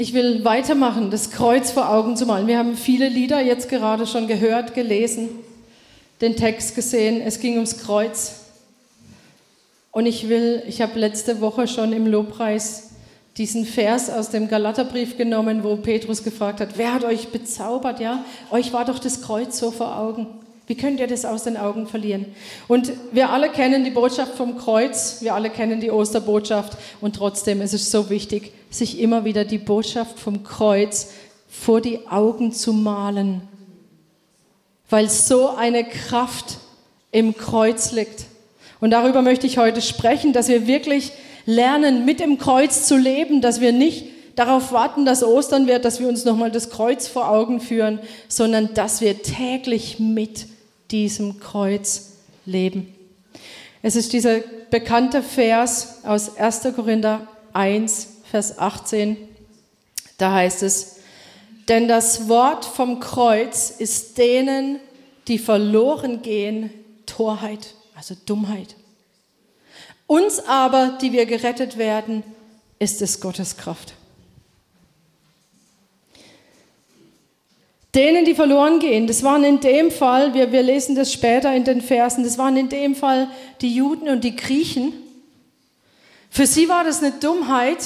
Ich will weitermachen, das Kreuz vor Augen zu malen. Wir haben viele Lieder jetzt gerade schon gehört, gelesen, den Text gesehen. Es ging ums Kreuz. Und ich will, ich habe letzte Woche schon im Lobpreis diesen Vers aus dem Galaterbrief genommen, wo Petrus gefragt hat, wer hat euch bezaubert, ja? Euch war doch das Kreuz so vor Augen. Wie könnt ihr das aus den Augen verlieren? Und wir alle kennen die Botschaft vom Kreuz, wir alle kennen die Osterbotschaft und trotzdem ist es so wichtig, sich immer wieder die Botschaft vom Kreuz vor die Augen zu malen, weil so eine Kraft im Kreuz liegt. Und darüber möchte ich heute sprechen, dass wir wirklich lernen, mit dem Kreuz zu leben, dass wir nicht darauf warten, dass Ostern wird, dass wir uns nochmal das Kreuz vor Augen führen, sondern dass wir täglich mit diesem Kreuz leben. Es ist dieser bekannte Vers aus 1. Korinther 1, Vers 18. Da heißt es, denn das Wort vom Kreuz ist denen, die verloren gehen, Torheit, also Dummheit. Uns aber, die wir gerettet werden, ist es Gottes Kraft. Denen, die verloren gehen, das waren in dem Fall, wir, wir lesen das später in den Versen, das waren in dem Fall die Juden und die Griechen. Für sie war das eine Dummheit.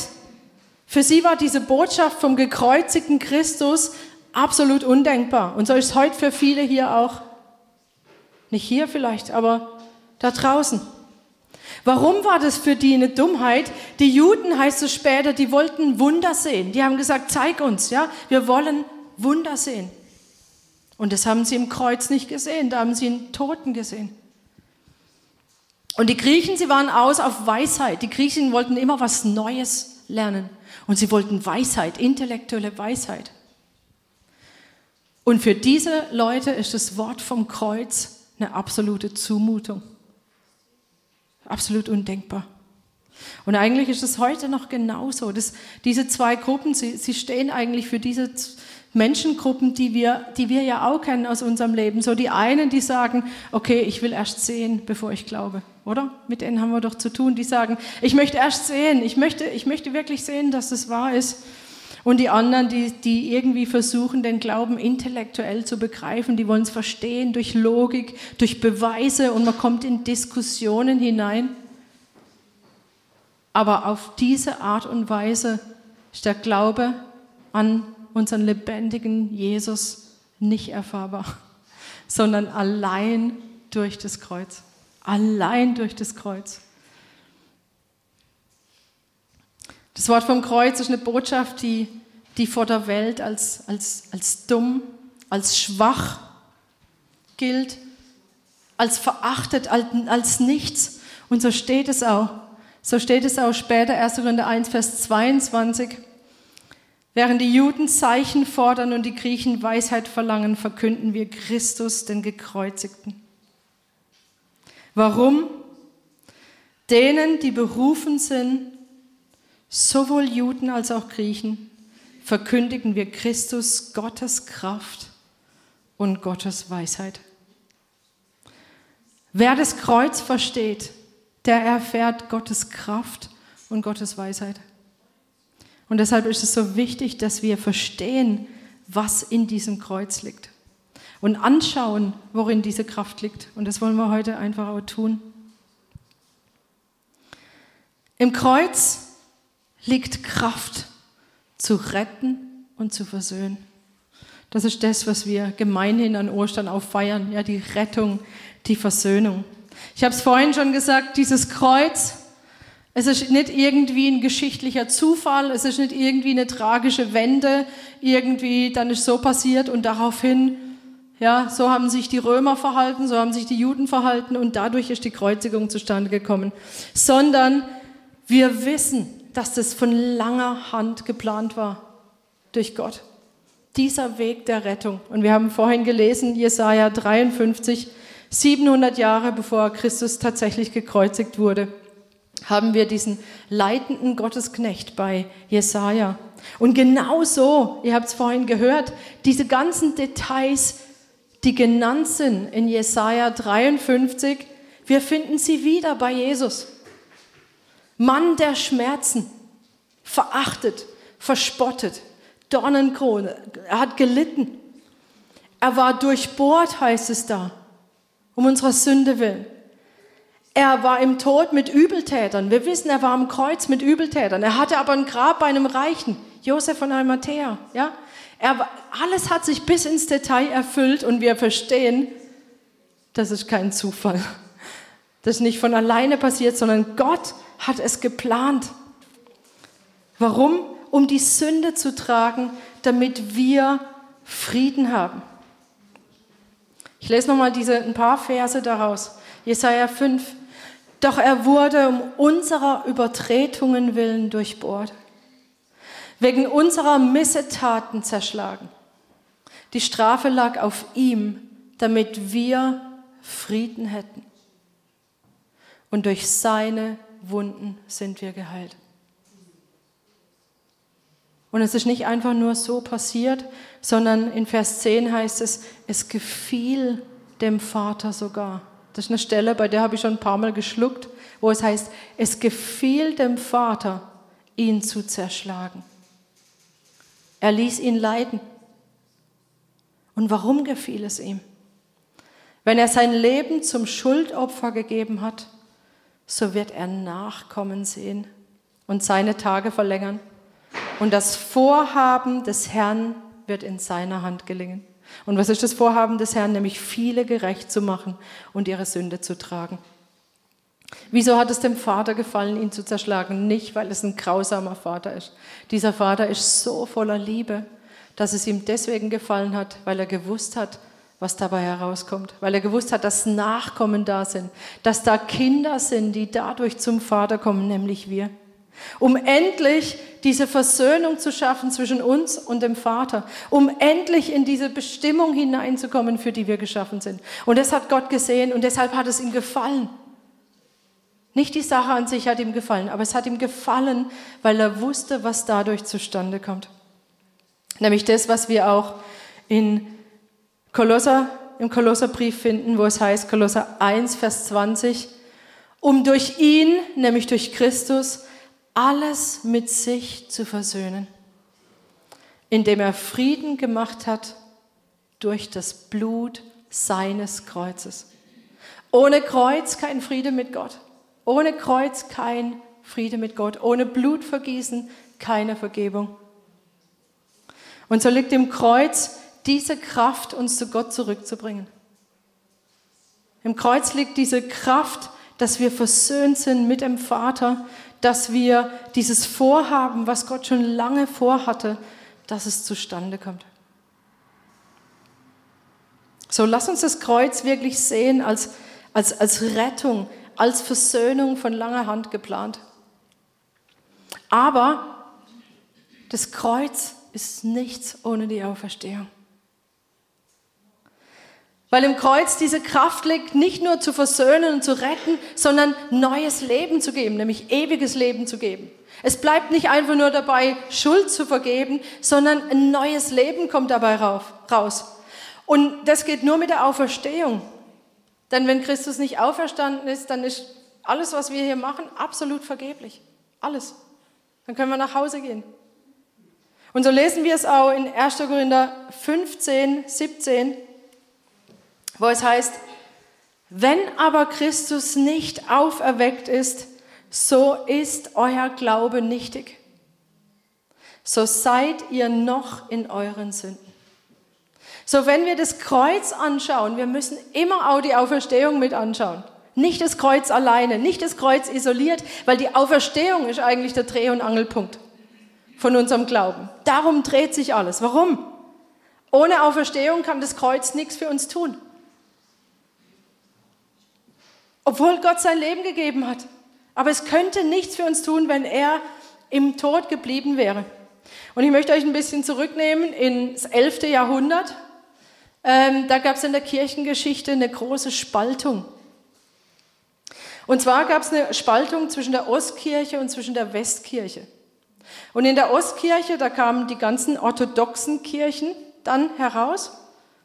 Für sie war diese Botschaft vom gekreuzigten Christus absolut undenkbar. Und so ist es heute für viele hier auch. Nicht hier vielleicht, aber da draußen. Warum war das für die eine Dummheit? Die Juden, heißt es später, die wollten Wunder sehen. Die haben gesagt, zeig uns, ja, wir wollen Wunder sehen. Und das haben sie im Kreuz nicht gesehen, da haben sie einen Toten gesehen. Und die Griechen, sie waren aus auf Weisheit. Die Griechen wollten immer was Neues lernen. Und sie wollten Weisheit, intellektuelle Weisheit. Und für diese Leute ist das Wort vom Kreuz eine absolute Zumutung. Absolut undenkbar. Und eigentlich ist es heute noch genauso. Das, diese zwei Gruppen, sie, sie stehen eigentlich für diese Menschengruppen, die wir, die wir ja auch kennen aus unserem Leben. So die einen, die sagen, okay, ich will erst sehen, bevor ich glaube, oder? Mit denen haben wir doch zu tun. Die sagen, ich möchte erst sehen, ich möchte, ich möchte wirklich sehen, dass das wahr ist. Und die anderen, die, die irgendwie versuchen, den Glauben intellektuell zu begreifen, die wollen es verstehen durch Logik, durch Beweise und man kommt in Diskussionen hinein. Aber auf diese Art und Weise ist der Glaube an unseren lebendigen Jesus nicht erfahrbar, sondern allein durch das Kreuz. Allein durch das Kreuz. Das Wort vom Kreuz ist eine Botschaft, die, die vor der Welt als, als, als dumm, als schwach gilt, als verachtet, als, als nichts. Und so steht es auch. So steht es auch später, 1. Korinther 1, Vers 22. Während die Juden Zeichen fordern und die Griechen Weisheit verlangen, verkünden wir Christus, den Gekreuzigten. Warum? Denen, die berufen sind, sowohl Juden als auch Griechen, verkündigen wir Christus, Gottes Kraft und Gottes Weisheit. Wer das Kreuz versteht, der erfährt Gottes Kraft und Gottes Weisheit. Und deshalb ist es so wichtig, dass wir verstehen, was in diesem Kreuz liegt. Und anschauen, worin diese Kraft liegt. Und das wollen wir heute einfach auch tun. Im Kreuz liegt Kraft zu retten und zu versöhnen. Das ist das, was wir gemeinhin an Ostern auch feiern. Ja, die Rettung, die Versöhnung. Ich habe es vorhin schon gesagt, dieses Kreuz, es ist nicht irgendwie ein geschichtlicher Zufall, es ist nicht irgendwie eine tragische Wende, irgendwie dann ist so passiert und daraufhin, ja, so haben sich die Römer verhalten, so haben sich die Juden verhalten und dadurch ist die Kreuzigung zustande gekommen, sondern wir wissen, dass das von langer Hand geplant war durch Gott. Dieser Weg der Rettung. Und wir haben vorhin gelesen, Jesaja 53, 700 Jahre bevor Christus tatsächlich gekreuzigt wurde haben wir diesen leitenden Gottesknecht bei Jesaja. Und genau so, ihr habt es vorhin gehört, diese ganzen Details, die genannt sind in Jesaja 53, wir finden sie wieder bei Jesus. Mann der Schmerzen, verachtet, verspottet, Dornenkrone, er hat gelitten. Er war durchbohrt, heißt es da, um unserer Sünde willen. Er war im Tod mit Übeltätern. Wir wissen, er war am Kreuz mit Übeltätern. Er hatte aber ein Grab bei einem Reichen, Josef von Arimathea. Ja? Er, alles hat sich bis ins Detail erfüllt und wir verstehen, das ist kein Zufall. Das ist nicht von alleine passiert, sondern Gott hat es geplant. Warum? Um die Sünde zu tragen, damit wir Frieden haben. Ich lese nochmal ein paar Verse daraus. Jesaja 5. Doch er wurde um unserer Übertretungen willen durchbohrt, wegen unserer Missetaten zerschlagen. Die Strafe lag auf ihm, damit wir Frieden hätten. Und durch seine Wunden sind wir geheilt. Und es ist nicht einfach nur so passiert, sondern in Vers 10 heißt es, es gefiel dem Vater sogar. Das ist eine Stelle, bei der habe ich schon ein paar Mal geschluckt, wo es heißt, es gefiel dem Vater, ihn zu zerschlagen. Er ließ ihn leiden. Und warum gefiel es ihm? Wenn er sein Leben zum Schuldopfer gegeben hat, so wird er Nachkommen sehen und seine Tage verlängern. Und das Vorhaben des Herrn wird in seiner Hand gelingen. Und was ist das Vorhaben des Herrn? Nämlich viele gerecht zu machen und ihre Sünde zu tragen. Wieso hat es dem Vater gefallen, ihn zu zerschlagen? Nicht, weil es ein grausamer Vater ist. Dieser Vater ist so voller Liebe, dass es ihm deswegen gefallen hat, weil er gewusst hat, was dabei herauskommt, weil er gewusst hat, dass Nachkommen da sind, dass da Kinder sind, die dadurch zum Vater kommen, nämlich wir. Um endlich diese Versöhnung zu schaffen zwischen uns und dem Vater, um endlich in diese Bestimmung hineinzukommen, für die wir geschaffen sind. Und das hat Gott gesehen und deshalb hat es ihm gefallen. Nicht die Sache an sich hat ihm gefallen, aber es hat ihm gefallen, weil er wusste, was dadurch zustande kommt. Nämlich das, was wir auch in Kolosser, im Kolosserbrief finden, wo es heißt, Kolosser 1, Vers 20, um durch ihn, nämlich durch Christus, alles mit sich zu versöhnen, indem er Frieden gemacht hat durch das Blut seines Kreuzes. Ohne Kreuz kein Friede mit Gott. Ohne Kreuz kein Friede mit Gott. Ohne Blutvergießen keine Vergebung. Und so liegt im Kreuz diese Kraft, uns zu Gott zurückzubringen. Im Kreuz liegt diese Kraft, dass wir versöhnt sind mit dem Vater, dass wir dieses Vorhaben, was Gott schon lange vorhatte, dass es zustande kommt. So, lass uns das Kreuz wirklich sehen als, als, als Rettung, als Versöhnung von langer Hand geplant. Aber das Kreuz ist nichts ohne die Auferstehung. Weil im Kreuz diese Kraft liegt, nicht nur zu versöhnen und zu retten, sondern neues Leben zu geben, nämlich ewiges Leben zu geben. Es bleibt nicht einfach nur dabei, Schuld zu vergeben, sondern ein neues Leben kommt dabei raus. Und das geht nur mit der Auferstehung. Denn wenn Christus nicht auferstanden ist, dann ist alles, was wir hier machen, absolut vergeblich. Alles. Dann können wir nach Hause gehen. Und so lesen wir es auch in 1. Korinther 15, 17 wo es heißt, wenn aber Christus nicht auferweckt ist, so ist euer Glaube nichtig. So seid ihr noch in euren Sünden. So, wenn wir das Kreuz anschauen, wir müssen immer auch die Auferstehung mit anschauen. Nicht das Kreuz alleine, nicht das Kreuz isoliert, weil die Auferstehung ist eigentlich der Dreh- und Angelpunkt von unserem Glauben. Darum dreht sich alles. Warum? Ohne Auferstehung kann das Kreuz nichts für uns tun. Obwohl Gott sein Leben gegeben hat. Aber es könnte nichts für uns tun, wenn er im Tod geblieben wäre. Und ich möchte euch ein bisschen zurücknehmen ins 11. Jahrhundert. Ähm, da gab es in der Kirchengeschichte eine große Spaltung. Und zwar gab es eine Spaltung zwischen der Ostkirche und zwischen der Westkirche. Und in der Ostkirche, da kamen die ganzen orthodoxen Kirchen dann heraus.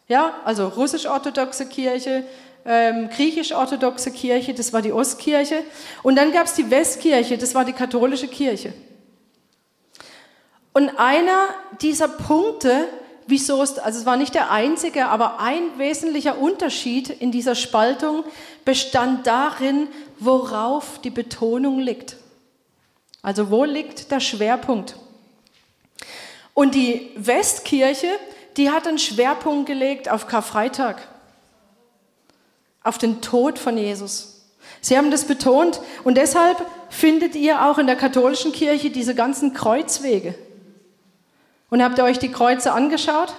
Ja, also russisch-orthodoxe Kirche, ähm, griechisch-orthodoxe Kirche, das war die Ostkirche. Und dann gab es die Westkirche, das war die katholische Kirche. Und einer dieser Punkte, wieso es, also es war nicht der einzige, aber ein wesentlicher Unterschied in dieser Spaltung bestand darin, worauf die Betonung liegt. Also wo liegt der Schwerpunkt? Und die Westkirche, die hat einen Schwerpunkt gelegt auf Karfreitag, auf den Tod von Jesus. Sie haben das betont und deshalb findet ihr auch in der katholischen Kirche diese ganzen Kreuzwege. Und habt ihr euch die Kreuze angeschaut?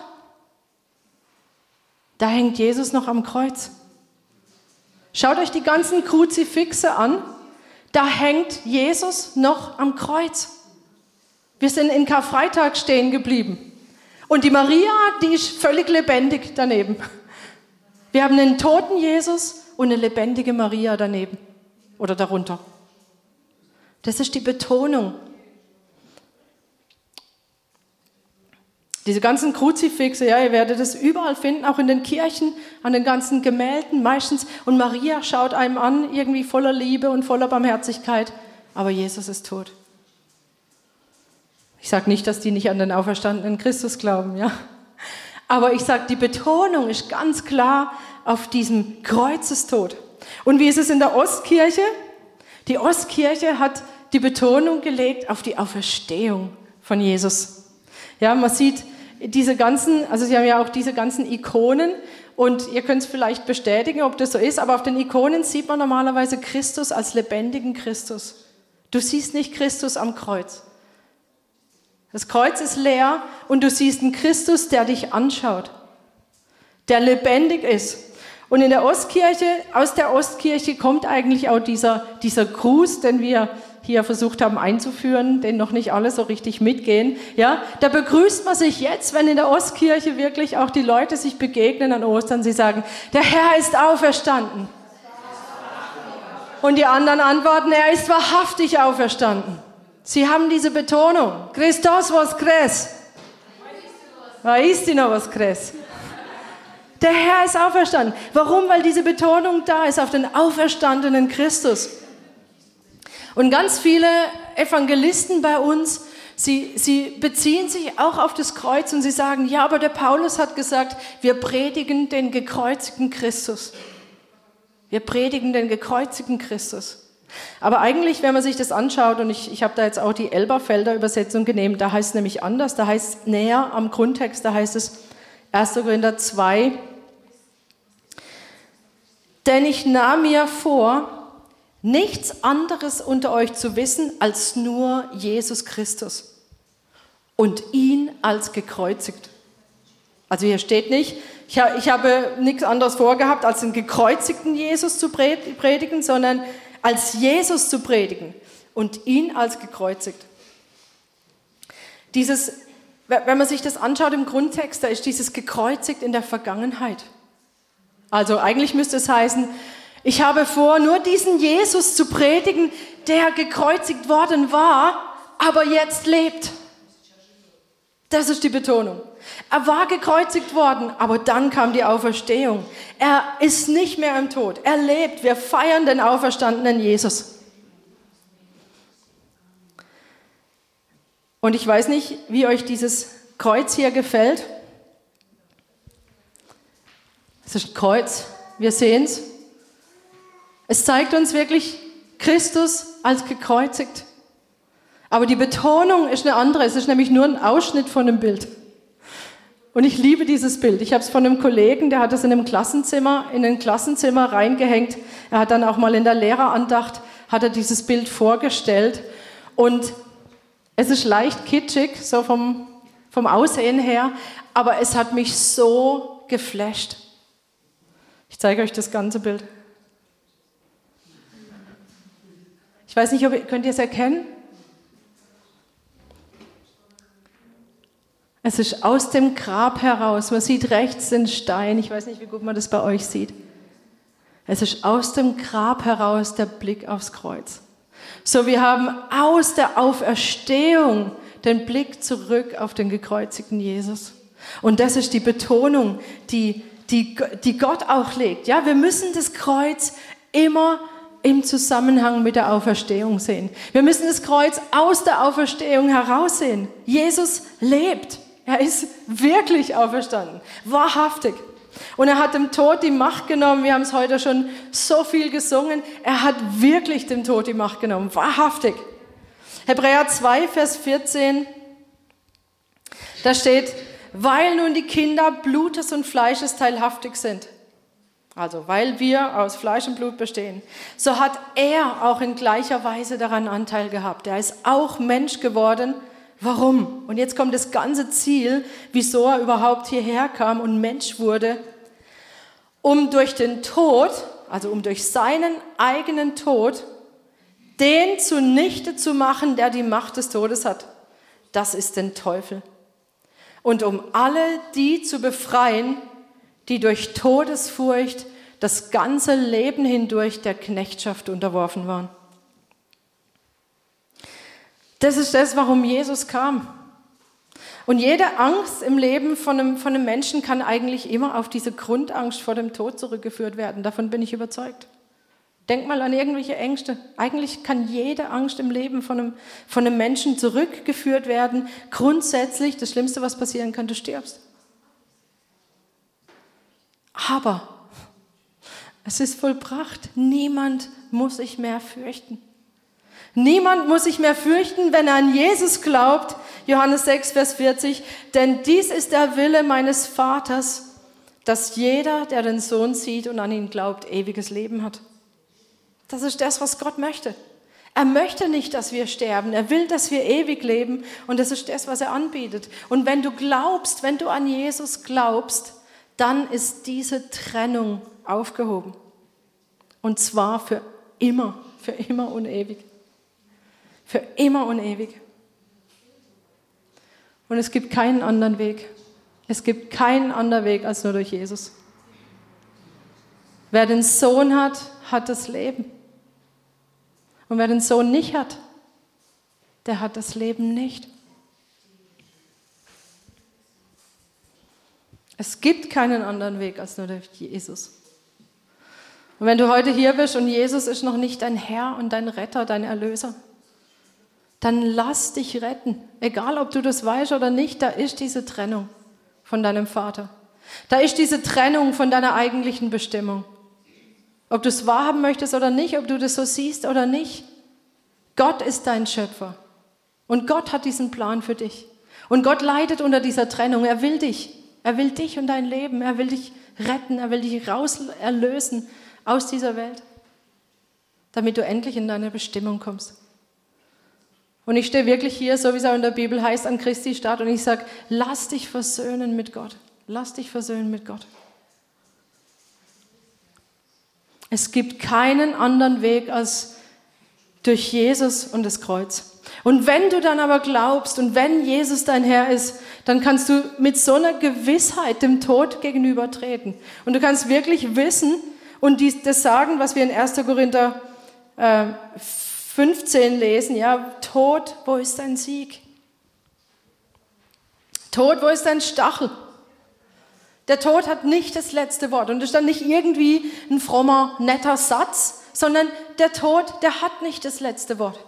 Da hängt Jesus noch am Kreuz. Schaut euch die ganzen Kruzifixe an. Da hängt Jesus noch am Kreuz. Wir sind in Karfreitag stehen geblieben. Und die Maria, die ist völlig lebendig daneben. Wir haben einen toten Jesus und eine lebendige Maria daneben oder darunter. Das ist die Betonung. Diese ganzen Kruzifixe, ja, ihr werdet es überall finden, auch in den Kirchen, an den ganzen Gemälden meistens. Und Maria schaut einem an, irgendwie voller Liebe und voller Barmherzigkeit. Aber Jesus ist tot. Ich sage nicht, dass die nicht an den auferstandenen Christus glauben, ja. Aber ich sage, die Betonung ist ganz klar auf diesem Kreuzestod. Und wie ist es in der Ostkirche? Die Ostkirche hat die Betonung gelegt auf die Auferstehung von Jesus. Ja, man sieht diese ganzen, also sie haben ja auch diese ganzen Ikonen und ihr könnt es vielleicht bestätigen, ob das so ist, aber auf den Ikonen sieht man normalerweise Christus als lebendigen Christus. Du siehst nicht Christus am Kreuz. Das Kreuz ist leer und du siehst einen Christus, der dich anschaut, der lebendig ist. Und in der Ostkirche, aus der Ostkirche kommt eigentlich auch dieser, dieser Gruß, den wir hier versucht haben einzuführen, den noch nicht alle so richtig mitgehen. Ja, da begrüßt man sich jetzt, wenn in der Ostkirche wirklich auch die Leute sich begegnen an Ostern. Sie sagen, der Herr ist auferstanden. Und die anderen antworten, er ist wahrhaftig auferstanden. Sie haben diese Betonung. Christos was kres. Waistino was kres. Der Herr ist auferstanden. Warum? Weil diese Betonung da ist auf den auferstandenen Christus. Und ganz viele Evangelisten bei uns, sie, sie beziehen sich auch auf das Kreuz und sie sagen, ja, aber der Paulus hat gesagt, wir predigen den gekreuzigten Christus. Wir predigen den gekreuzigten Christus. Aber eigentlich, wenn man sich das anschaut, und ich, ich habe da jetzt auch die Elberfelder Übersetzung genommen, da heißt es nämlich anders, da heißt es näher am Grundtext, da heißt es 1. Korinther 2, denn ich nahm mir vor, nichts anderes unter euch zu wissen als nur Jesus Christus und ihn als gekreuzigt. Also hier steht nicht, ich, habe nichts anderes vorgehabt, als den gekreuzigten Jesus zu predigen, sondern als Jesus zu predigen und ihn als gekreuzigt. Dieses, wenn man sich das anschaut im Grundtext, da ist dieses gekreuzigt in der Vergangenheit. Also eigentlich müsste es heißen, ich habe vor, nur diesen Jesus zu predigen, der gekreuzigt worden war, aber jetzt lebt. Das ist die Betonung. Er war gekreuzigt worden, aber dann kam die Auferstehung. Er ist nicht mehr im Tod. Er lebt. Wir feiern den auferstandenen Jesus. Und ich weiß nicht, wie euch dieses Kreuz hier gefällt. Es ist ein Kreuz. Wir sehen es. Es zeigt uns wirklich Christus als gekreuzigt. Aber die Betonung ist eine andere. Es ist nämlich nur ein Ausschnitt von dem Bild. Und ich liebe dieses Bild. Ich habe es von einem Kollegen, der hat es in einem Klassenzimmer, in ein Klassenzimmer reingehängt. Er hat dann auch mal in der Lehrerandacht, hat er dieses Bild vorgestellt. Und es ist leicht kitschig, so vom, vom Aussehen her, aber es hat mich so geflasht. Ich zeige euch das ganze Bild. Ich weiß nicht, ob ihr, könnt ihr es erkennen? Es ist aus dem Grab heraus. Man sieht rechts den Stein. Ich weiß nicht, wie gut man das bei euch sieht. Es ist aus dem Grab heraus der Blick aufs Kreuz. So, wir haben aus der Auferstehung den Blick zurück auf den gekreuzigten Jesus. Und das ist die Betonung, die, die, die Gott auch legt. Ja, wir müssen das Kreuz immer im Zusammenhang mit der Auferstehung sehen. Wir müssen das Kreuz aus der Auferstehung heraussehen. Jesus lebt. Er ist wirklich auferstanden. Wahrhaftig. Und er hat dem Tod die Macht genommen. Wir haben es heute schon so viel gesungen. Er hat wirklich dem Tod die Macht genommen. Wahrhaftig. Hebräer 2, Vers 14. Da steht, weil nun die Kinder Blutes und Fleisches teilhaftig sind. Also weil wir aus Fleisch und Blut bestehen, so hat er auch in gleicher Weise daran Anteil gehabt. Er ist auch Mensch geworden. Warum? Und jetzt kommt das ganze Ziel, wieso er überhaupt hierher kam und Mensch wurde, um durch den Tod, also um durch seinen eigenen Tod, den zunichte zu machen, der die Macht des Todes hat. Das ist den Teufel und um alle die zu befreien, die durch Todesfurcht das ganze Leben hindurch der Knechtschaft unterworfen waren. Das ist das, warum Jesus kam. Und jede Angst im Leben von einem, von einem Menschen kann eigentlich immer auf diese Grundangst vor dem Tod zurückgeführt werden. Davon bin ich überzeugt. Denk mal an irgendwelche Ängste. Eigentlich kann jede Angst im Leben von einem, von einem Menschen zurückgeführt werden. Grundsätzlich, das Schlimmste, was passieren kann, du stirbst. Aber es ist vollbracht. Niemand muss sich mehr fürchten. Niemand muss sich mehr fürchten, wenn er an Jesus glaubt. Johannes 6, Vers 40. Denn dies ist der Wille meines Vaters, dass jeder, der den Sohn sieht und an ihn glaubt, ewiges Leben hat. Das ist das, was Gott möchte. Er möchte nicht, dass wir sterben. Er will, dass wir ewig leben. Und das ist das, was er anbietet. Und wenn du glaubst, wenn du an Jesus glaubst, dann ist diese Trennung aufgehoben. Und zwar für immer, für immer und ewig. Für immer und ewig. Und es gibt keinen anderen Weg. Es gibt keinen anderen Weg als nur durch Jesus. Wer den Sohn hat, hat das Leben. Und wer den Sohn nicht hat, der hat das Leben nicht. Es gibt keinen anderen Weg als nur durch Jesus. Und wenn du heute hier bist und Jesus ist noch nicht dein Herr und dein Retter, dein Erlöser, dann lass dich retten. Egal, ob du das weißt oder nicht, da ist diese Trennung von deinem Vater. Da ist diese Trennung von deiner eigentlichen Bestimmung. Ob du es wahrhaben möchtest oder nicht, ob du das so siehst oder nicht. Gott ist dein Schöpfer. Und Gott hat diesen Plan für dich. Und Gott leidet unter dieser Trennung. Er will dich. Er will dich und dein Leben. Er will dich retten. Er will dich raus erlösen aus dieser Welt, damit du endlich in deine Bestimmung kommst. Und ich stehe wirklich hier, so wie es auch in der Bibel heißt, an Christi Stadt und ich sage, lass dich versöhnen mit Gott. Lass dich versöhnen mit Gott. Es gibt keinen anderen Weg als durch Jesus und das Kreuz. Und wenn du dann aber glaubst und wenn Jesus dein Herr ist, dann kannst du mit so einer Gewissheit dem Tod gegenübertreten. Und du kannst wirklich wissen und das sagen, was wir in 1. Korinther 15 äh, lesen, ja, Tod, wo ist dein Sieg? Tod, wo ist dein Stachel? Der Tod hat nicht das letzte Wort. Und das ist dann nicht irgendwie ein frommer, netter Satz, sondern der Tod, der hat nicht das letzte Wort.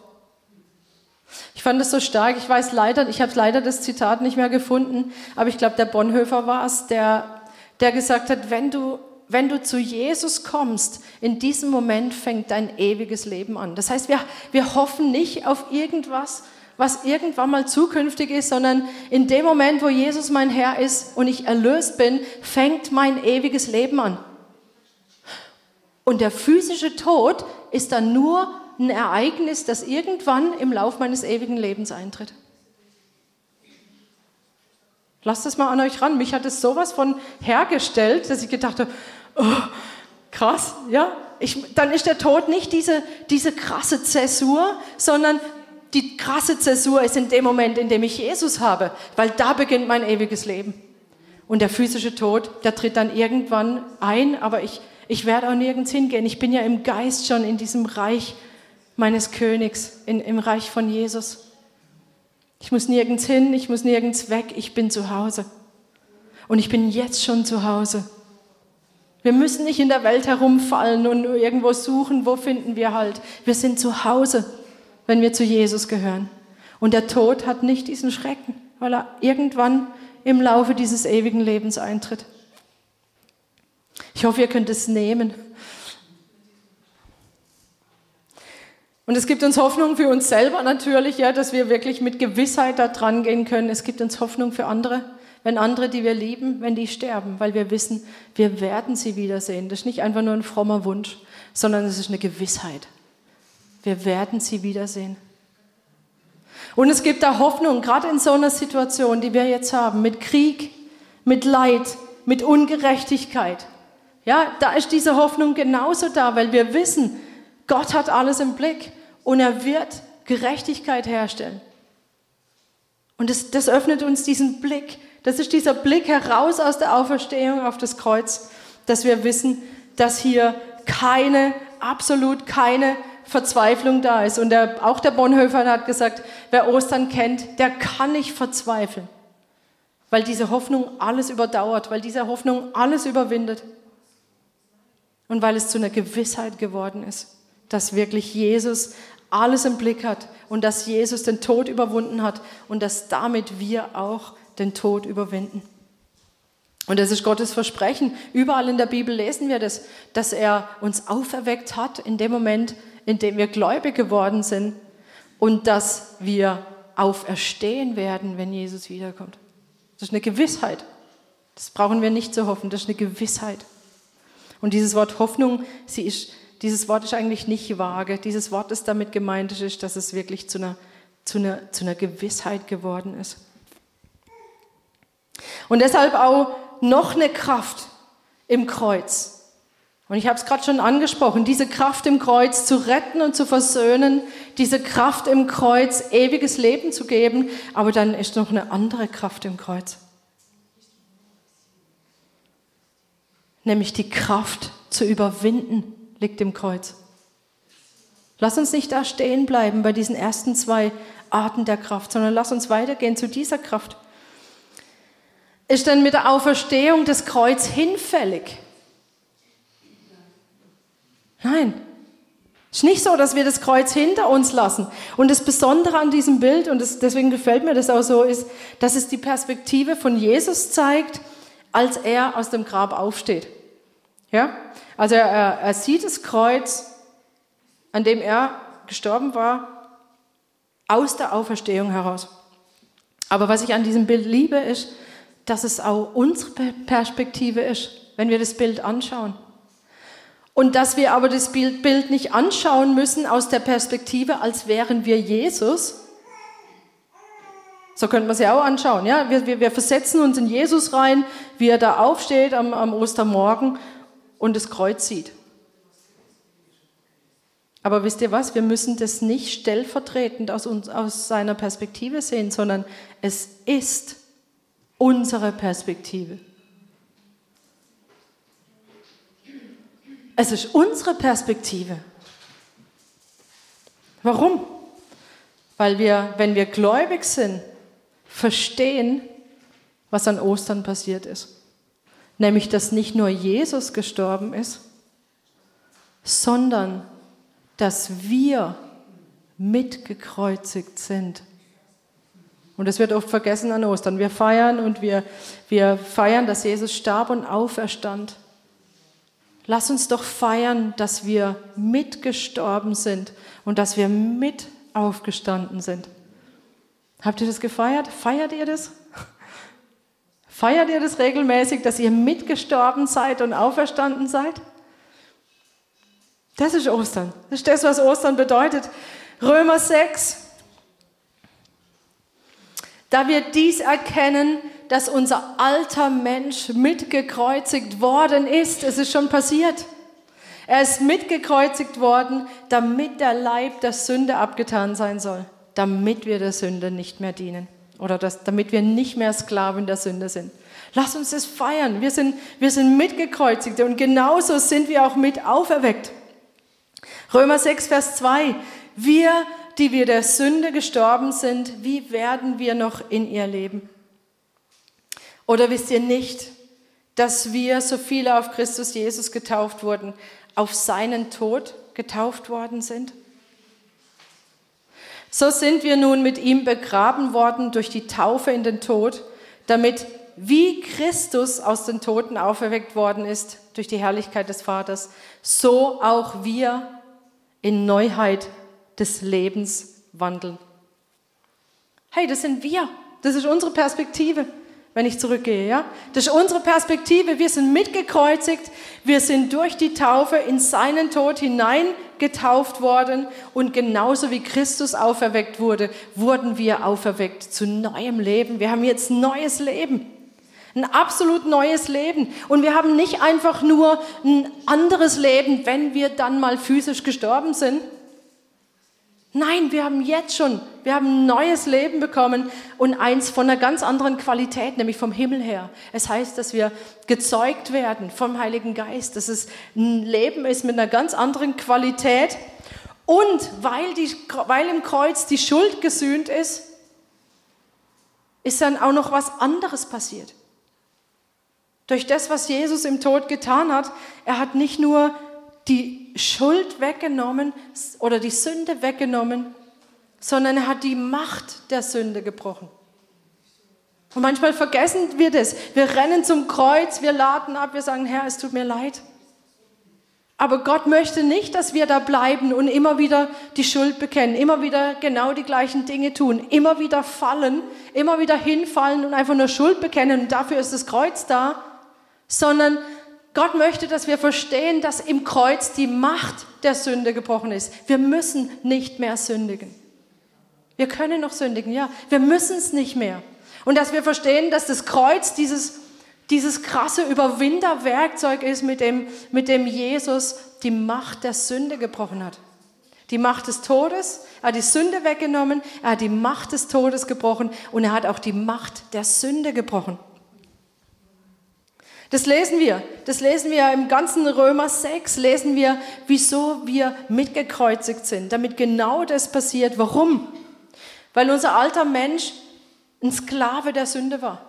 Ich fand das so stark. Ich weiß leider, ich habe leider das Zitat nicht mehr gefunden, aber ich glaube, der Bonhoeffer war es, der, der gesagt hat, wenn du, wenn du zu Jesus kommst, in diesem Moment fängt dein ewiges Leben an. Das heißt, wir, wir hoffen nicht auf irgendwas, was irgendwann mal zukünftig ist, sondern in dem Moment, wo Jesus mein Herr ist und ich erlöst bin, fängt mein ewiges Leben an. Und der physische Tod ist dann nur ein Ereignis, das irgendwann im Lauf meines ewigen Lebens eintritt. Lasst es mal an euch ran. Mich hat es sowas von hergestellt, dass ich gedacht habe, oh, krass, ja. Ich, dann ist der Tod nicht diese, diese krasse Zäsur, sondern die krasse Zäsur ist in dem Moment, in dem ich Jesus habe, weil da beginnt mein ewiges Leben. Und der physische Tod, der tritt dann irgendwann ein, aber ich, ich werde auch nirgends hingehen. Ich bin ja im Geist schon in diesem Reich meines Königs, in, im Reich von Jesus. Ich muss nirgends hin, ich muss nirgends weg, ich bin zu Hause. Und ich bin jetzt schon zu Hause. Wir müssen nicht in der Welt herumfallen und irgendwo suchen, wo finden wir halt. Wir sind zu Hause, wenn wir zu Jesus gehören. Und der Tod hat nicht diesen Schrecken, weil er irgendwann im Laufe dieses ewigen Lebens eintritt. Ich hoffe, ihr könnt es nehmen. Und es gibt uns Hoffnung für uns selber natürlich, ja, dass wir wirklich mit Gewissheit da dran gehen können. Es gibt uns Hoffnung für andere, wenn andere, die wir lieben, wenn die sterben, weil wir wissen, wir werden sie wiedersehen. Das ist nicht einfach nur ein frommer Wunsch, sondern es ist eine Gewissheit. Wir werden sie wiedersehen. Und es gibt da Hoffnung, gerade in so einer Situation, die wir jetzt haben, mit Krieg, mit Leid, mit Ungerechtigkeit. Ja, da ist diese Hoffnung genauso da, weil wir wissen, Gott hat alles im Blick und er wird Gerechtigkeit herstellen. Und das, das öffnet uns diesen Blick. Das ist dieser Blick heraus aus der Auferstehung auf das Kreuz, dass wir wissen, dass hier keine, absolut keine Verzweiflung da ist. Und der, auch der Bonhoeffer hat gesagt, wer Ostern kennt, der kann nicht verzweifeln, weil diese Hoffnung alles überdauert, weil diese Hoffnung alles überwindet und weil es zu einer Gewissheit geworden ist dass wirklich Jesus alles im Blick hat und dass Jesus den Tod überwunden hat und dass damit wir auch den Tod überwinden. Und das ist Gottes Versprechen. Überall in der Bibel lesen wir das, dass er uns auferweckt hat in dem Moment, in dem wir gläubig geworden sind und dass wir auferstehen werden, wenn Jesus wiederkommt. Das ist eine Gewissheit. Das brauchen wir nicht zu hoffen, das ist eine Gewissheit. Und dieses Wort Hoffnung, sie ist dieses Wort ist eigentlich nicht vage. Dieses Wort ist damit gemeint, ist, dass es wirklich zu einer, zu, einer, zu einer Gewissheit geworden ist. Und deshalb auch noch eine Kraft im Kreuz. Und ich habe es gerade schon angesprochen, diese Kraft im Kreuz zu retten und zu versöhnen, diese Kraft im Kreuz ewiges Leben zu geben, aber dann ist noch eine andere Kraft im Kreuz. Nämlich die Kraft zu überwinden liegt im Kreuz. Lass uns nicht da stehen bleiben bei diesen ersten zwei Arten der Kraft, sondern lass uns weitergehen zu dieser Kraft. Ist denn mit der Auferstehung das Kreuz hinfällig? Nein. Es ist nicht so, dass wir das Kreuz hinter uns lassen. Und das Besondere an diesem Bild, und das, deswegen gefällt mir das auch so, ist, dass es die Perspektive von Jesus zeigt, als er aus dem Grab aufsteht. Ja? Also er, er sieht das Kreuz, an dem er gestorben war, aus der Auferstehung heraus. Aber was ich an diesem Bild liebe, ist, dass es auch unsere Perspektive ist, wenn wir das Bild anschauen. Und dass wir aber das Bild nicht anschauen müssen aus der Perspektive, als wären wir Jesus. So könnte man es ja auch anschauen. Ja? Wir, wir, wir versetzen uns in Jesus rein, wie er da aufsteht am, am Ostermorgen und das Kreuz sieht. Aber wisst ihr was? Wir müssen das nicht stellvertretend aus, uns, aus seiner Perspektive sehen, sondern es ist unsere Perspektive. Es ist unsere Perspektive. Warum? Weil wir, wenn wir gläubig sind, verstehen, was an Ostern passiert ist nämlich dass nicht nur Jesus gestorben ist, sondern dass wir mitgekreuzigt sind. Und das wird oft vergessen an Ostern. Wir feiern und wir, wir feiern, dass Jesus starb und auferstand. Lass uns doch feiern, dass wir mitgestorben sind und dass wir mit aufgestanden sind. Habt ihr das gefeiert? Feiert ihr das? Feiert ihr das regelmäßig, dass ihr mitgestorben seid und auferstanden seid? Das ist Ostern. Das ist das, was Ostern bedeutet. Römer 6. Da wir dies erkennen, dass unser alter Mensch mitgekreuzigt worden ist. Es ist schon passiert. Er ist mitgekreuzigt worden, damit der Leib der Sünde abgetan sein soll, damit wir der Sünde nicht mehr dienen oder das, damit wir nicht mehr Sklaven der Sünde sind. Lass uns das feiern. Wir sind, wir sind mitgekreuzigte und genauso sind wir auch mit auferweckt. Römer 6, Vers 2. Wir, die wir der Sünde gestorben sind, wie werden wir noch in ihr leben? Oder wisst ihr nicht, dass wir, so viele auf Christus Jesus getauft wurden, auf seinen Tod getauft worden sind? So sind wir nun mit ihm begraben worden durch die Taufe in den Tod, damit wie Christus aus den Toten auferweckt worden ist durch die Herrlichkeit des Vaters, so auch wir in Neuheit des Lebens wandeln. Hey, das sind wir. Das ist unsere Perspektive, wenn ich zurückgehe, ja? Das ist unsere Perspektive. Wir sind mitgekreuzigt. Wir sind durch die Taufe in seinen Tod hinein getauft worden und genauso wie Christus auferweckt wurde, wurden wir auferweckt zu neuem Leben. Wir haben jetzt neues Leben. Ein absolut neues Leben. Und wir haben nicht einfach nur ein anderes Leben, wenn wir dann mal physisch gestorben sind. Nein, wir haben jetzt schon, wir haben ein neues Leben bekommen und eins von einer ganz anderen Qualität, nämlich vom Himmel her. Es heißt, dass wir gezeugt werden vom Heiligen Geist, dass es ein Leben ist mit einer ganz anderen Qualität. Und weil, die, weil im Kreuz die Schuld gesühnt ist, ist dann auch noch was anderes passiert. Durch das, was Jesus im Tod getan hat, er hat nicht nur die Schuld weggenommen oder die Sünde weggenommen, sondern er hat die Macht der Sünde gebrochen. Und manchmal vergessen wir das. Wir rennen zum Kreuz, wir laden ab, wir sagen, Herr, es tut mir leid. Aber Gott möchte nicht, dass wir da bleiben und immer wieder die Schuld bekennen, immer wieder genau die gleichen Dinge tun, immer wieder fallen, immer wieder hinfallen und einfach nur Schuld bekennen und dafür ist das Kreuz da, sondern Gott möchte, dass wir verstehen, dass im Kreuz die Macht der Sünde gebrochen ist. Wir müssen nicht mehr sündigen. Wir können noch sündigen, ja. Wir müssen es nicht mehr. Und dass wir verstehen, dass das Kreuz dieses, dieses krasse Überwinderwerkzeug ist, mit dem, mit dem Jesus die Macht der Sünde gebrochen hat. Die Macht des Todes, er hat die Sünde weggenommen, er hat die Macht des Todes gebrochen und er hat auch die Macht der Sünde gebrochen. Das lesen wir. Das lesen wir im ganzen Römer 6, lesen wir, wieso wir mitgekreuzigt sind, damit genau das passiert. Warum? Weil unser alter Mensch ein Sklave der Sünde war.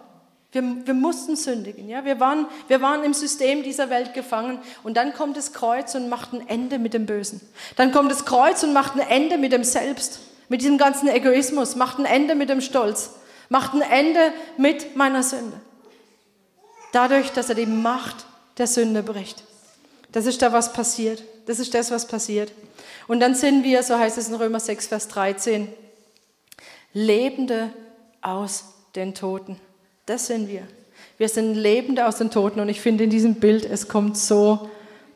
Wir, wir mussten sündigen. Ja? Wir, waren, wir waren im System dieser Welt gefangen. Und dann kommt das Kreuz und macht ein Ende mit dem Bösen. Dann kommt das Kreuz und macht ein Ende mit dem Selbst, mit diesem ganzen Egoismus, macht ein Ende mit dem Stolz, macht ein Ende mit meiner Sünde. Dadurch, dass er die Macht der Sünde bricht. Das ist da, was passiert. Das ist das, was passiert. Und dann sind wir, so heißt es in Römer 6, Vers 13, Lebende aus den Toten. Das sind wir. Wir sind Lebende aus den Toten. Und ich finde in diesem Bild, es kommt so,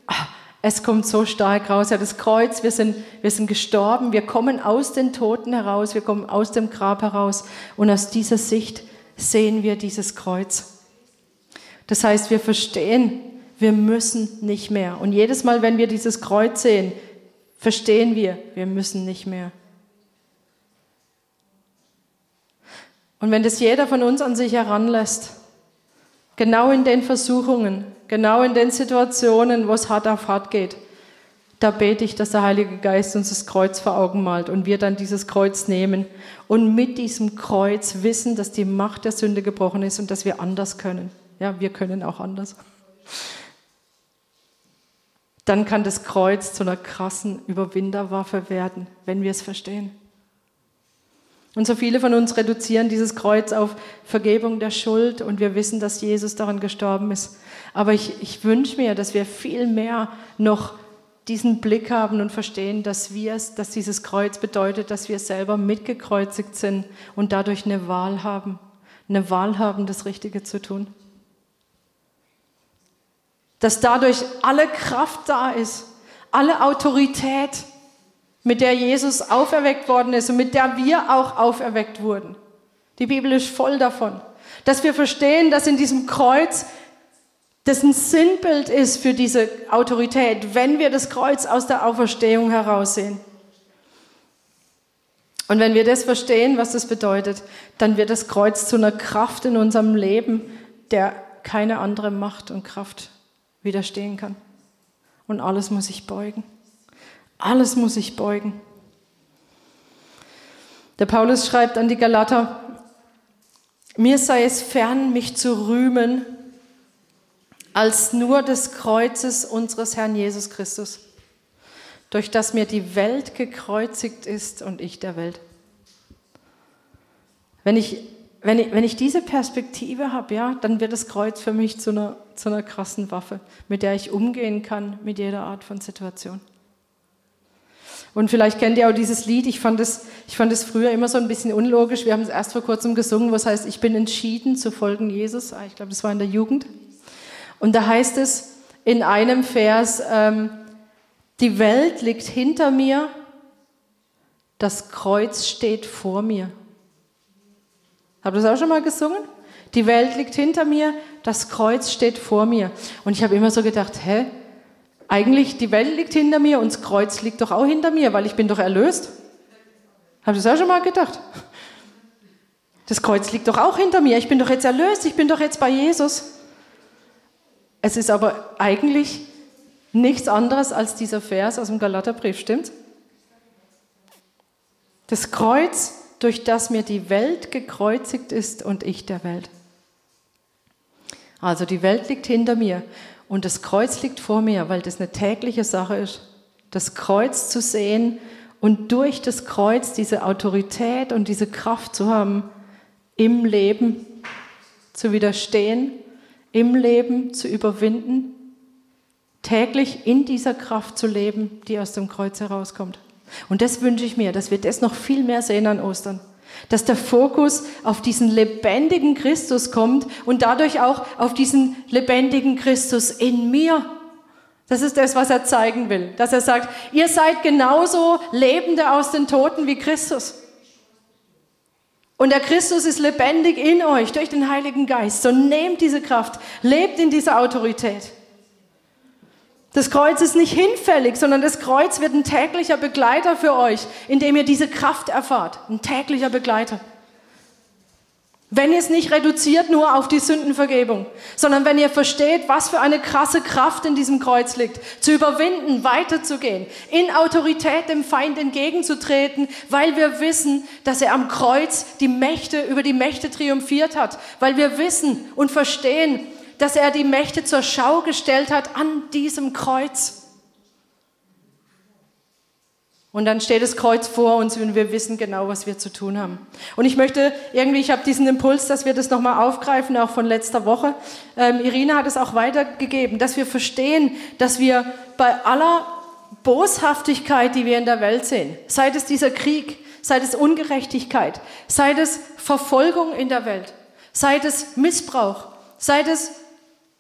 ah, es kommt so stark raus. Ja, das Kreuz, wir sind, wir sind gestorben. Wir kommen aus den Toten heraus. Wir kommen aus dem Grab heraus. Und aus dieser Sicht sehen wir dieses Kreuz. Das heißt, wir verstehen, wir müssen nicht mehr. Und jedes Mal, wenn wir dieses Kreuz sehen, verstehen wir, wir müssen nicht mehr. Und wenn das jeder von uns an sich heranlässt, genau in den Versuchungen, genau in den Situationen, wo es hart auf hart geht, da bete ich, dass der Heilige Geist uns das Kreuz vor Augen malt und wir dann dieses Kreuz nehmen und mit diesem Kreuz wissen, dass die Macht der Sünde gebrochen ist und dass wir anders können. Ja, wir können auch anders. Dann kann das Kreuz zu einer krassen Überwinderwaffe werden, wenn wir es verstehen. Und so viele von uns reduzieren dieses Kreuz auf Vergebung der Schuld und wir wissen, dass Jesus daran gestorben ist. Aber ich, ich wünsche mir, dass wir viel mehr noch diesen Blick haben und verstehen, dass wir dass dieses Kreuz bedeutet, dass wir selber mitgekreuzigt sind und dadurch eine Wahl haben, eine Wahl haben, das Richtige zu tun dass dadurch alle Kraft da ist, alle Autorität, mit der Jesus auferweckt worden ist und mit der wir auch auferweckt wurden. Die Bibel ist voll davon. Dass wir verstehen, dass in diesem Kreuz das ein Sinnbild ist für diese Autorität, wenn wir das Kreuz aus der Auferstehung heraussehen. Und wenn wir das verstehen, was das bedeutet, dann wird das Kreuz zu einer Kraft in unserem Leben, der keine andere Macht und Kraft widerstehen kann. Und alles muss ich beugen. Alles muss ich beugen. Der Paulus schreibt an die Galater, mir sei es fern, mich zu rühmen als nur des Kreuzes unseres Herrn Jesus Christus, durch das mir die Welt gekreuzigt ist und ich der Welt. Wenn ich, wenn ich, wenn ich diese Perspektive habe, ja, dann wird das Kreuz für mich zu einer, zu einer krassen Waffe, mit der ich umgehen kann mit jeder Art von Situation. Und vielleicht kennt ihr auch dieses Lied. Ich fand es, ich fand es früher immer so ein bisschen unlogisch. Wir haben es erst vor kurzem gesungen, was heißt, ich bin entschieden zu folgen Jesus. Ah, ich glaube, das war in der Jugend. Und da heißt es in einem Vers, ähm, die Welt liegt hinter mir, das Kreuz steht vor mir. Habt ihr das auch schon mal gesungen? Die Welt liegt hinter mir, das Kreuz steht vor mir. Und ich habe immer so gedacht, hä, eigentlich die Welt liegt hinter mir und das Kreuz liegt doch auch hinter mir, weil ich bin doch erlöst. Habt ihr das auch schon mal gedacht? Das Kreuz liegt doch auch hinter mir. Ich bin doch jetzt erlöst. Ich bin doch jetzt bei Jesus. Es ist aber eigentlich nichts anderes als dieser Vers aus dem Galaterbrief, stimmt? Das Kreuz, durch das mir die Welt gekreuzigt ist und ich der Welt. Also die Welt liegt hinter mir und das Kreuz liegt vor mir, weil das eine tägliche Sache ist. Das Kreuz zu sehen und durch das Kreuz diese Autorität und diese Kraft zu haben, im Leben zu widerstehen, im Leben zu überwinden, täglich in dieser Kraft zu leben, die aus dem Kreuz herauskommt. Und das wünsche ich mir, dass wir das noch viel mehr sehen an Ostern dass der Fokus auf diesen lebendigen Christus kommt und dadurch auch auf diesen lebendigen Christus in mir. Das ist das, was er zeigen will. Dass er sagt, ihr seid genauso Lebende aus den Toten wie Christus. Und der Christus ist lebendig in euch durch den Heiligen Geist. So nehmt diese Kraft, lebt in dieser Autorität. Das Kreuz ist nicht hinfällig, sondern das Kreuz wird ein täglicher Begleiter für euch, indem ihr diese Kraft erfahrt. Ein täglicher Begleiter. Wenn ihr es nicht reduziert nur auf die Sündenvergebung, sondern wenn ihr versteht, was für eine krasse Kraft in diesem Kreuz liegt, zu überwinden, weiterzugehen, in Autorität dem Feind entgegenzutreten, weil wir wissen, dass er am Kreuz die Mächte über die Mächte triumphiert hat, weil wir wissen und verstehen, dass er die Mächte zur Schau gestellt hat an diesem Kreuz. Und dann steht das Kreuz vor uns und wir wissen genau, was wir zu tun haben. Und ich möchte irgendwie, ich habe diesen Impuls, dass wir das nochmal aufgreifen, auch von letzter Woche. Ähm, Irina hat es auch weitergegeben, dass wir verstehen, dass wir bei aller Boshaftigkeit, die wir in der Welt sehen, sei es dieser Krieg, sei es Ungerechtigkeit, sei es Verfolgung in der Welt, sei es Missbrauch, sei es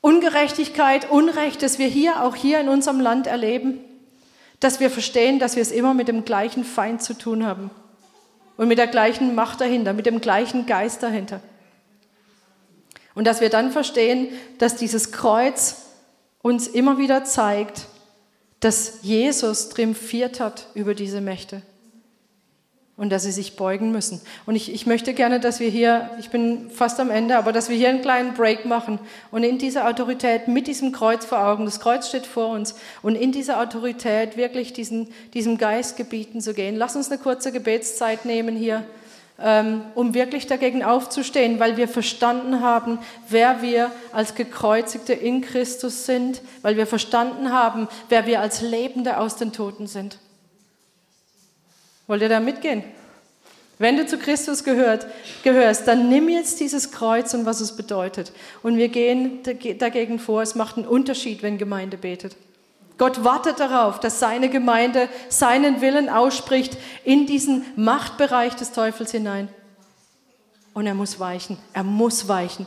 Ungerechtigkeit, Unrecht, das wir hier, auch hier in unserem Land erleben, dass wir verstehen, dass wir es immer mit dem gleichen Feind zu tun haben und mit der gleichen Macht dahinter, mit dem gleichen Geist dahinter. Und dass wir dann verstehen, dass dieses Kreuz uns immer wieder zeigt, dass Jesus triumphiert hat über diese Mächte und dass sie sich beugen müssen. Und ich, ich möchte gerne, dass wir hier, ich bin fast am Ende, aber dass wir hier einen kleinen Break machen und in dieser Autorität mit diesem Kreuz vor Augen, das Kreuz steht vor uns, und in dieser Autorität wirklich diesen, diesem Geist gebieten zu gehen. Lass uns eine kurze Gebetszeit nehmen hier, ähm, um wirklich dagegen aufzustehen, weil wir verstanden haben, wer wir als Gekreuzigte in Christus sind, weil wir verstanden haben, wer wir als Lebende aus den Toten sind. Wollt ihr da mitgehen? Wenn du zu Christus gehört, gehörst, dann nimm jetzt dieses Kreuz und was es bedeutet. Und wir gehen dagegen vor. Es macht einen Unterschied, wenn Gemeinde betet. Gott wartet darauf, dass seine Gemeinde seinen Willen ausspricht in diesen Machtbereich des Teufels hinein. Und er muss weichen. Er muss weichen,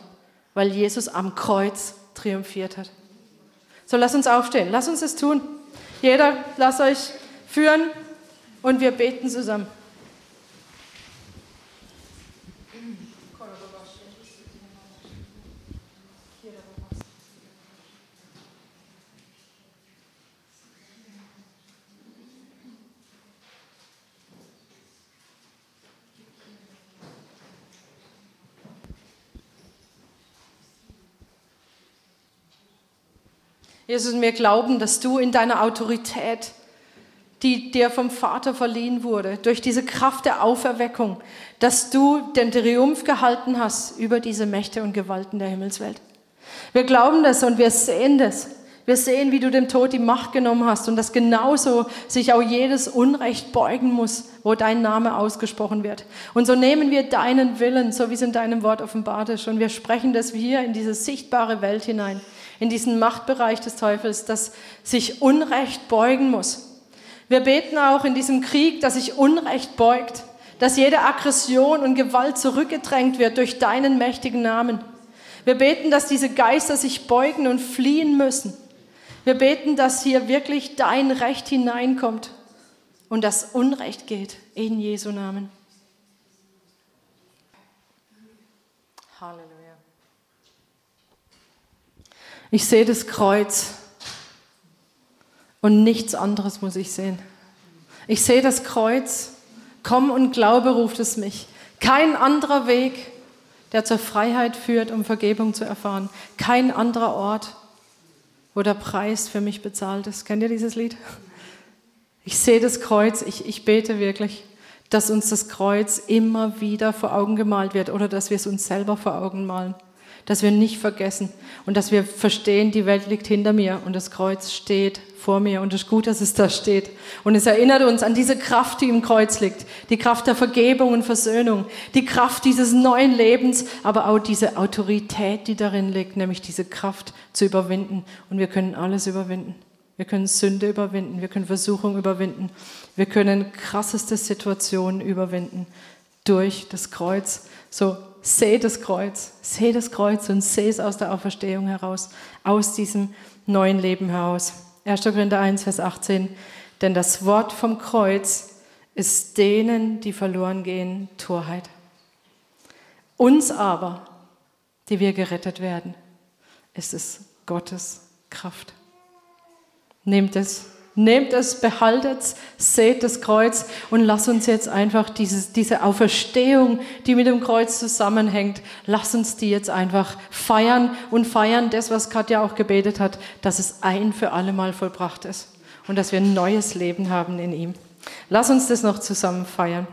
weil Jesus am Kreuz triumphiert hat. So, lass uns aufstehen. Lass uns es tun. Jeder, lass euch führen und wir beten zusammen. Jesus, wir glauben, dass du in deiner Autorität die dir vom Vater verliehen wurde, durch diese Kraft der Auferweckung, dass du den Triumph gehalten hast über diese Mächte und Gewalten der Himmelswelt. Wir glauben das und wir sehen das. Wir sehen, wie du dem Tod die Macht genommen hast und dass genauso sich auch jedes Unrecht beugen muss, wo dein Name ausgesprochen wird. Und so nehmen wir deinen Willen, so wie es in deinem Wort offenbart ist, und wir sprechen das hier in diese sichtbare Welt hinein, in diesen Machtbereich des Teufels, dass sich Unrecht beugen muss. Wir beten auch in diesem Krieg, dass sich Unrecht beugt, dass jede Aggression und Gewalt zurückgedrängt wird durch deinen mächtigen Namen. Wir beten, dass diese Geister sich beugen und fliehen müssen. Wir beten, dass hier wirklich dein Recht hineinkommt und das Unrecht geht in Jesu Namen. Halleluja. Ich sehe das Kreuz und nichts anderes muss ich sehen. Ich sehe das Kreuz, komm und glaube ruft es mich. Kein anderer Weg, der zur Freiheit führt, um Vergebung zu erfahren. Kein anderer Ort, wo der Preis für mich bezahlt ist. Kennt ihr dieses Lied? Ich sehe das Kreuz, ich, ich bete wirklich, dass uns das Kreuz immer wieder vor Augen gemalt wird oder dass wir es uns selber vor Augen malen. Dass wir nicht vergessen und dass wir verstehen, die Welt liegt hinter mir und das Kreuz steht vor mir und es ist gut, dass es da steht. Und es erinnert uns an diese Kraft, die im Kreuz liegt, die Kraft der Vergebung und Versöhnung, die Kraft dieses neuen Lebens, aber auch diese Autorität, die darin liegt, nämlich diese Kraft zu überwinden. Und wir können alles überwinden. Wir können Sünde überwinden, wir können Versuchung überwinden, wir können krasseste Situationen überwinden durch das Kreuz. So, seh das Kreuz, seh das Kreuz und seh es aus der Auferstehung heraus, aus diesem neuen Leben heraus. 1. Korinther 1, Vers 18. Denn das Wort vom Kreuz ist denen, die verloren gehen, Torheit. Uns aber, die wir gerettet werden, ist es Gottes Kraft. Nehmt es, nehmt es, behaltet es, seht das Kreuz und lasst uns jetzt einfach dieses, diese Auferstehung, die mit dem Kreuz zusammenhängt, lasst uns die jetzt einfach feiern und feiern das, was Katja auch gebetet hat, dass es ein für alle Mal vollbracht ist und dass wir ein neues Leben haben in ihm. Lass uns das noch zusammen feiern.